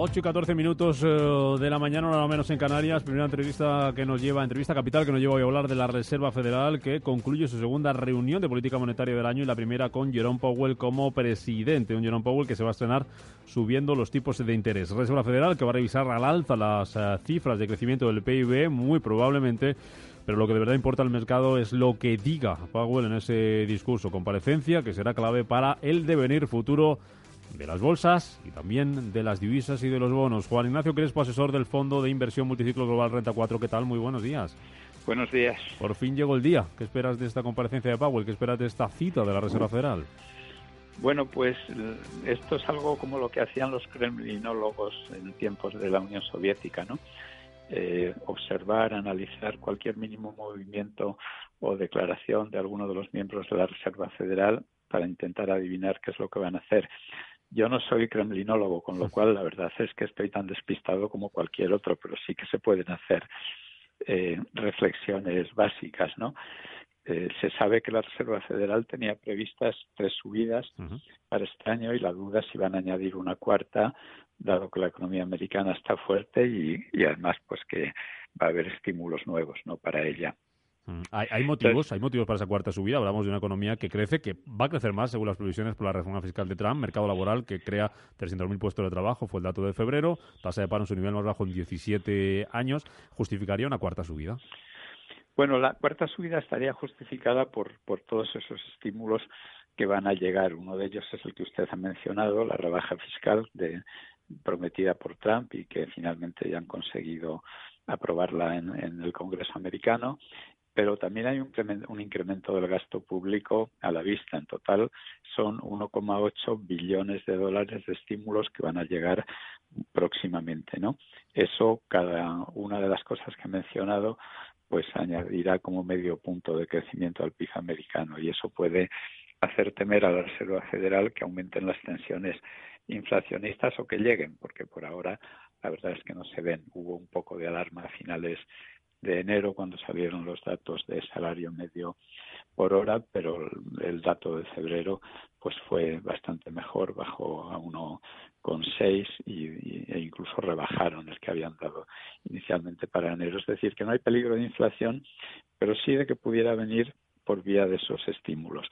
8 y 14 minutos eh, de la mañana, nada menos en Canarias. Primera entrevista que nos lleva, entrevista capital que nos lleva hoy a hablar de la Reserva Federal, que concluye su segunda reunión de política monetaria del año y la primera con Jerome Powell como presidente. Un Jerome Powell que se va a estrenar subiendo los tipos de interés. Reserva Federal que va a revisar al alza las eh, cifras de crecimiento del PIB, muy probablemente pero lo que de verdad importa al mercado es lo que diga Powell en ese discurso comparecencia, que será clave para el devenir futuro de las bolsas y también de las divisas y de los bonos. Juan Ignacio Crespo, asesor del Fondo de Inversión Multiciclo Global Renta 4. ¿Qué tal? Muy buenos días. Buenos días. Por fin llegó el día. ¿Qué esperas de esta comparecencia de Powell? ¿Qué esperas de esta cita de la Reserva Federal? Bueno, pues esto es algo como lo que hacían los kremlinólogos en tiempos de la Unión Soviética, ¿no? Eh, observar, analizar cualquier mínimo movimiento o declaración de alguno de los miembros de la Reserva Federal para intentar adivinar qué es lo que van a hacer. Yo no soy kremlinólogo, con lo cual la verdad es que estoy tan despistado como cualquier otro, pero sí que se pueden hacer eh, reflexiones básicas, ¿no? Eh, se sabe que la Reserva Federal tenía previstas tres subidas para este año y la duda si van a añadir una cuarta, dado que la economía americana está fuerte y, y además pues que va a haber estímulos nuevos, ¿no? Para ella. Mm, hay, motivos, hay motivos para esa cuarta subida. Hablamos de una economía que crece, que va a crecer más según las previsiones por la reforma fiscal de Trump, mercado laboral que crea 300.000 puestos de trabajo, fue el dato de febrero, tasa de paro en su nivel más bajo en 17 años. ¿Justificaría una cuarta subida? Bueno, la cuarta subida estaría justificada por, por todos esos estímulos que van a llegar. Uno de ellos es el que usted ha mencionado, la rebaja fiscal de, prometida por Trump y que finalmente ya han conseguido aprobarla en, en, el Congreso americano pero también hay un, incremento del gasto público a la vista. En total son 1,8 billones de dólares de estímulos que van a llegar próximamente, ¿no? Eso, cada una de las cosas que he mencionado, pues añadirá como medio punto de crecimiento al PIB americano y eso puede hacer temer a la Reserva Federal que aumenten las tensiones inflacionistas o que lleguen, porque por ahora la verdad es que no se ven. Hubo un poco de alarma a finales de enero cuando salieron los datos de salario medio por hora, pero el dato de febrero pues fue bastante mejor, bajó a 1,6 y, e incluso rebajaron el que habían dado inicialmente para enero. Es decir, que no hay peligro de inflación, pero sí de que pudiera venir por vía de esos estímulos.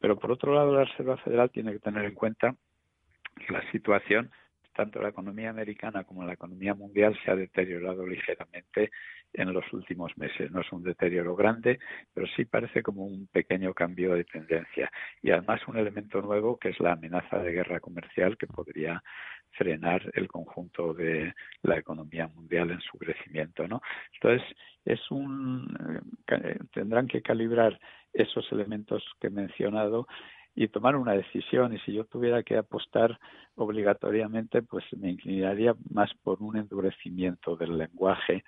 Pero por otro lado, la Reserva Federal tiene que tener en cuenta la situación tanto la economía americana como la economía mundial se ha deteriorado ligeramente en los últimos meses. No es un deterioro grande, pero sí parece como un pequeño cambio de tendencia. Y además un elemento nuevo que es la amenaza de guerra comercial que podría frenar el conjunto de la economía mundial en su crecimiento, ¿no? Entonces, es un eh, tendrán que calibrar esos elementos que he mencionado y tomar una decisión. Y si yo tuviera que apostar obligatoriamente, pues me inclinaría más por un endurecimiento del lenguaje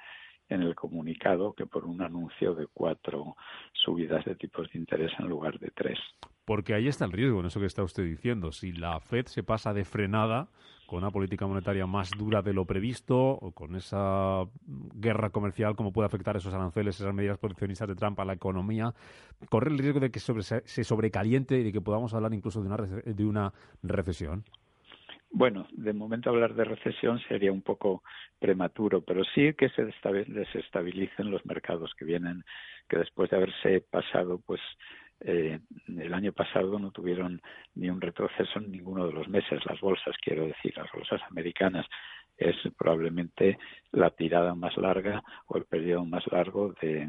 en el comunicado que por un anuncio de cuatro subidas de tipos de interés en lugar de tres. Porque ahí está el riesgo en eso que está usted diciendo. Si la Fed se pasa de frenada con una política monetaria más dura de lo previsto, o con esa guerra comercial, cómo puede afectar esos aranceles, esas medidas proteccionistas de Trump a la economía, corre el riesgo de que se sobrecaliente y de que podamos hablar incluso de una, de una recesión. Bueno, de momento hablar de recesión sería un poco prematuro, pero sí que se desestabilicen los mercados que vienen, que después de haberse pasado, pues eh, el año pasado no tuvieron ni un retroceso en ninguno de los meses, las bolsas, quiero decir, las bolsas americanas es probablemente la tirada más larga o el periodo más largo de,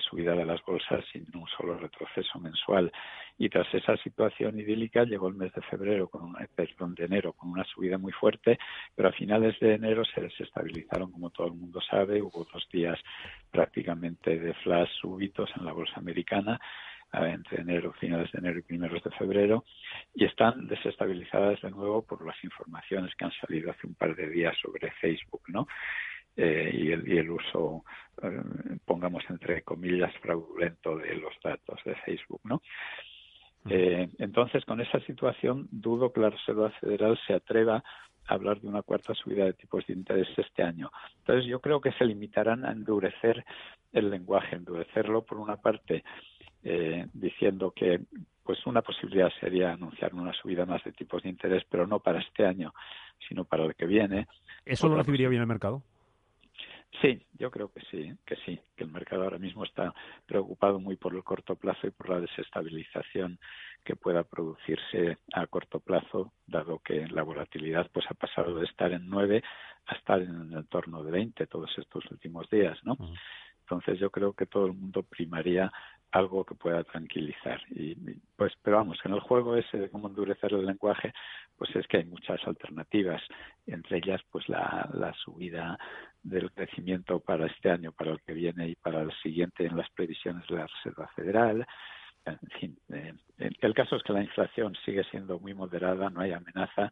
subida de las bolsas sin un solo retroceso mensual. Y tras esa situación idílica llegó el mes de febrero, con perdón, de enero, con una subida muy fuerte, pero a finales de enero se desestabilizaron, como todo el mundo sabe, hubo dos días prácticamente de flash súbitos en la bolsa americana entre enero, finales de enero y primeros de febrero, y están desestabilizadas de nuevo por las informaciones que han salido hace un par de días sobre Facebook, ¿no? Eh, y, el, y, el, uso, eh, pongamos entre comillas, fraudulento de los datos de Facebook, ¿no? Eh, entonces, con esa situación, dudo que la Reserva Federal se atreva a hablar de una cuarta subida de tipos de interés este año. Entonces, yo creo que se limitarán a endurecer el lenguaje, endurecerlo por una parte eh, diciendo que pues una posibilidad sería anunciar una subida más de tipos de interés, pero no para este año, sino para el que viene. ¿Eso lo recibiría bien el mercado? Sí, yo creo que sí, que sí, que el mercado ahora mismo está preocupado muy por el corto plazo y por la desestabilización que pueda producirse a corto plazo, dado que la volatilidad pues ha pasado de estar en 9 a estar en el entorno de 20 todos estos últimos días, ¿no? Entonces yo creo que todo el mundo primaría algo que pueda tranquilizar. Y, pues, pero vamos, en el juego ese de cómo endurecer el lenguaje, pues es que hay muchas alternativas, entre ellas, pues la, la subida del crecimiento para este año, para el que viene y para el siguiente en las previsiones de la Reserva Federal. En fin, eh, el caso es que la inflación sigue siendo muy moderada, no hay amenaza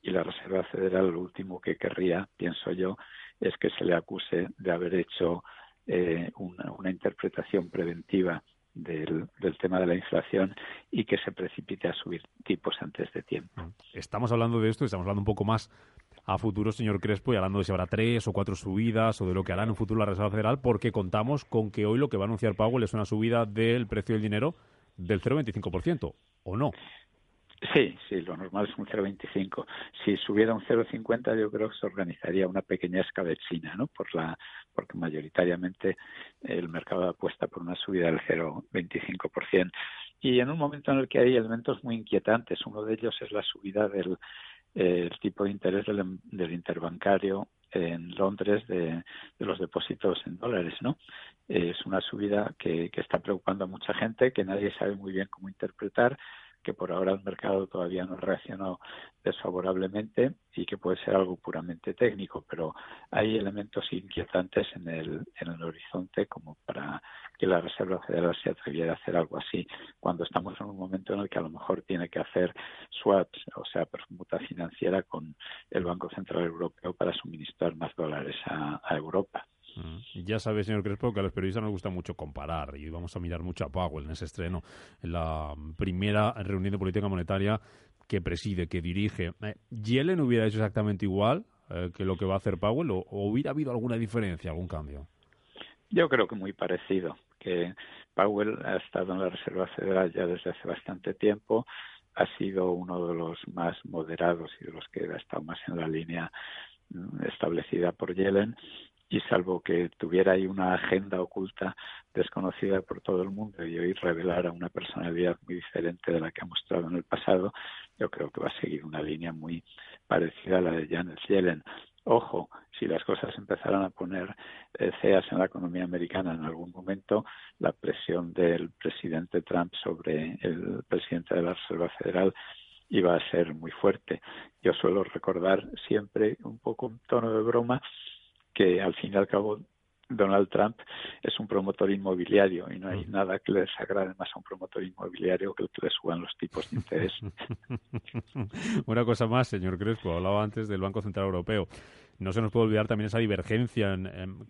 y la Reserva Federal lo último que querría, pienso yo, es que se le acuse de haber hecho eh, una, una interpretación preventiva del, tema de la inflación y que se precipite a subir tipos antes de tiempo. Estamos hablando de esto, estamos hablando un poco más a futuro, señor Crespo, y hablando de si habrá tres o cuatro subidas o de lo que hará en un futuro la Reserva Federal, porque contamos con que hoy lo que va a anunciar Powell es una subida del precio del dinero del 0,25%, ¿o no? Sí, sí, lo normal es un 0,25. Si subiera un 0,50 yo creo que se organizaría una pequeña escabechina, ¿no? Por la, porque mayoritariamente el mercado apuesta por una subida del 0,25%. Y en un momento en el que hay elementos muy inquietantes, uno de ellos es la subida del el tipo de interés del, del interbancario en Londres de, de, los depósitos en dólares, ¿no? Es una subida que, que está preocupando a mucha gente, que nadie sabe muy bien cómo interpretar, que por ahora el mercado todavía no ha reaccionado desfavorablemente y que puede ser algo puramente técnico, pero hay elementos inquietantes en el, en el horizonte como para que la Reserva Federal se atreviera a hacer algo así cuando estamos en un momento en el que a lo mejor tiene que hacer swaps, o sea, permuta financiera con el Banco Central Europeo para suministrar más dólares a Europa. Ya sabe, señor Crespo, que a los periodistas nos gusta mucho comparar y vamos a mirar mucho a Powell en ese estreno, en la primera reunión de política monetaria que preside, que dirige. Eh, ¿Yellen hubiera hecho exactamente igual eh, que lo que va a hacer Powell o, hubiera habido alguna diferencia, algún cambio? Yo creo que muy parecido, que Powell ha estado en la Reserva Federal ya desde hace bastante tiempo, ha sido uno de los más moderados y de los que ha estado más en la línea mm, establecida por Yellen y salvo que tuviera ahí una agenda oculta desconocida por todo el mundo y hoy revelara una personalidad muy diferente de la que ha mostrado en el pasado, yo creo que va a seguir una línea muy parecida a la de Janet Yellen. Ojo, si las cosas empezaran a poner eh, ceas en la economía americana en algún momento, la presión del presidente Trump sobre el presidente de la Reserva Federal iba a ser muy fuerte. Yo suelo recordar siempre un poco un tono de broma que al fin y al cabo Donald Trump es un promotor inmobiliario y no hay mm. nada que le desagrade más a un promotor inmobiliario que el que le suban los tipos de interés. Una cosa más, señor Crespo, hablaba antes del Banco Central Europeo. No se nos puede olvidar también esa divergencia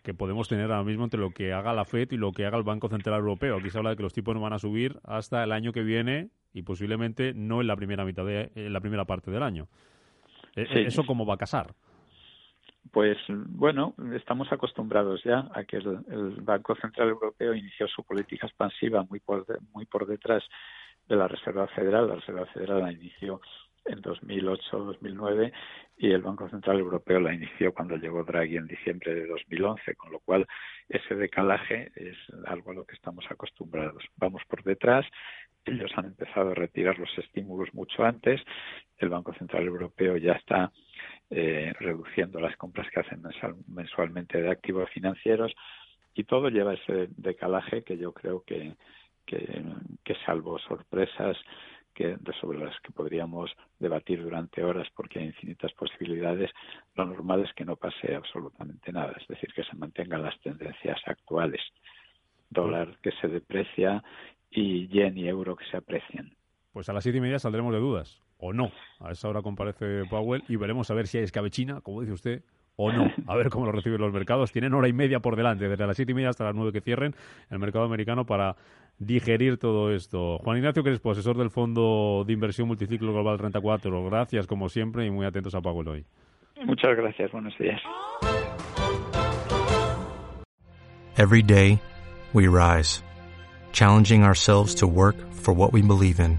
que podemos tener ahora mismo entre lo que haga la FED y lo que haga el Banco Central Europeo. Aquí se habla de que los tipos no van a subir hasta el año que viene y posiblemente no en la primera mitad de en la primera parte del año. E, ¿Eso cómo va a casar? Pues bueno, estamos acostumbrados ya a que el, Banco Central Europeo inició su política expansiva muy por, muy por detrás de la Reserva Federal. La Reserva Federal la inició en 2008-2009 y el Banco Central Europeo la inició cuando llegó Draghi en diciembre de 2011, con lo cual ese decalaje es algo a lo que estamos acostumbrados. Vamos por detrás, ellos han empezado a retirar los estímulos mucho antes, el Banco Central Europeo ya está eh, reduciendo las compras que hacen mensualmente de activos financieros y todo lleva ese decalaje que yo creo que, que, que salvo sorpresas que, sobre las que podríamos debatir durante horas porque hay infinitas posibilidades, lo normal es que no pase absolutamente nada, es decir, que se mantengan las tendencias actuales. Dólar que se deprecia y yen y euro que se aprecian. Pues a las siete y media saldremos de dudas, o no. A esa hora comparece Powell y veremos a ver si hay escabechina, como dice usted, o no. A ver cómo lo reciben los mercados. Tienen hora y media por delante, desde las siete y media hasta las nueve que cierren el mercado americano para digerir todo esto. Juan Ignacio Crespo, asesor del Fondo de Inversión Multiciclo Global 34. Gracias, como siempre, y muy atentos a Powell hoy. Muchas gracias. Buenos días. Every day, we rise, challenging ourselves to work for what we believe in.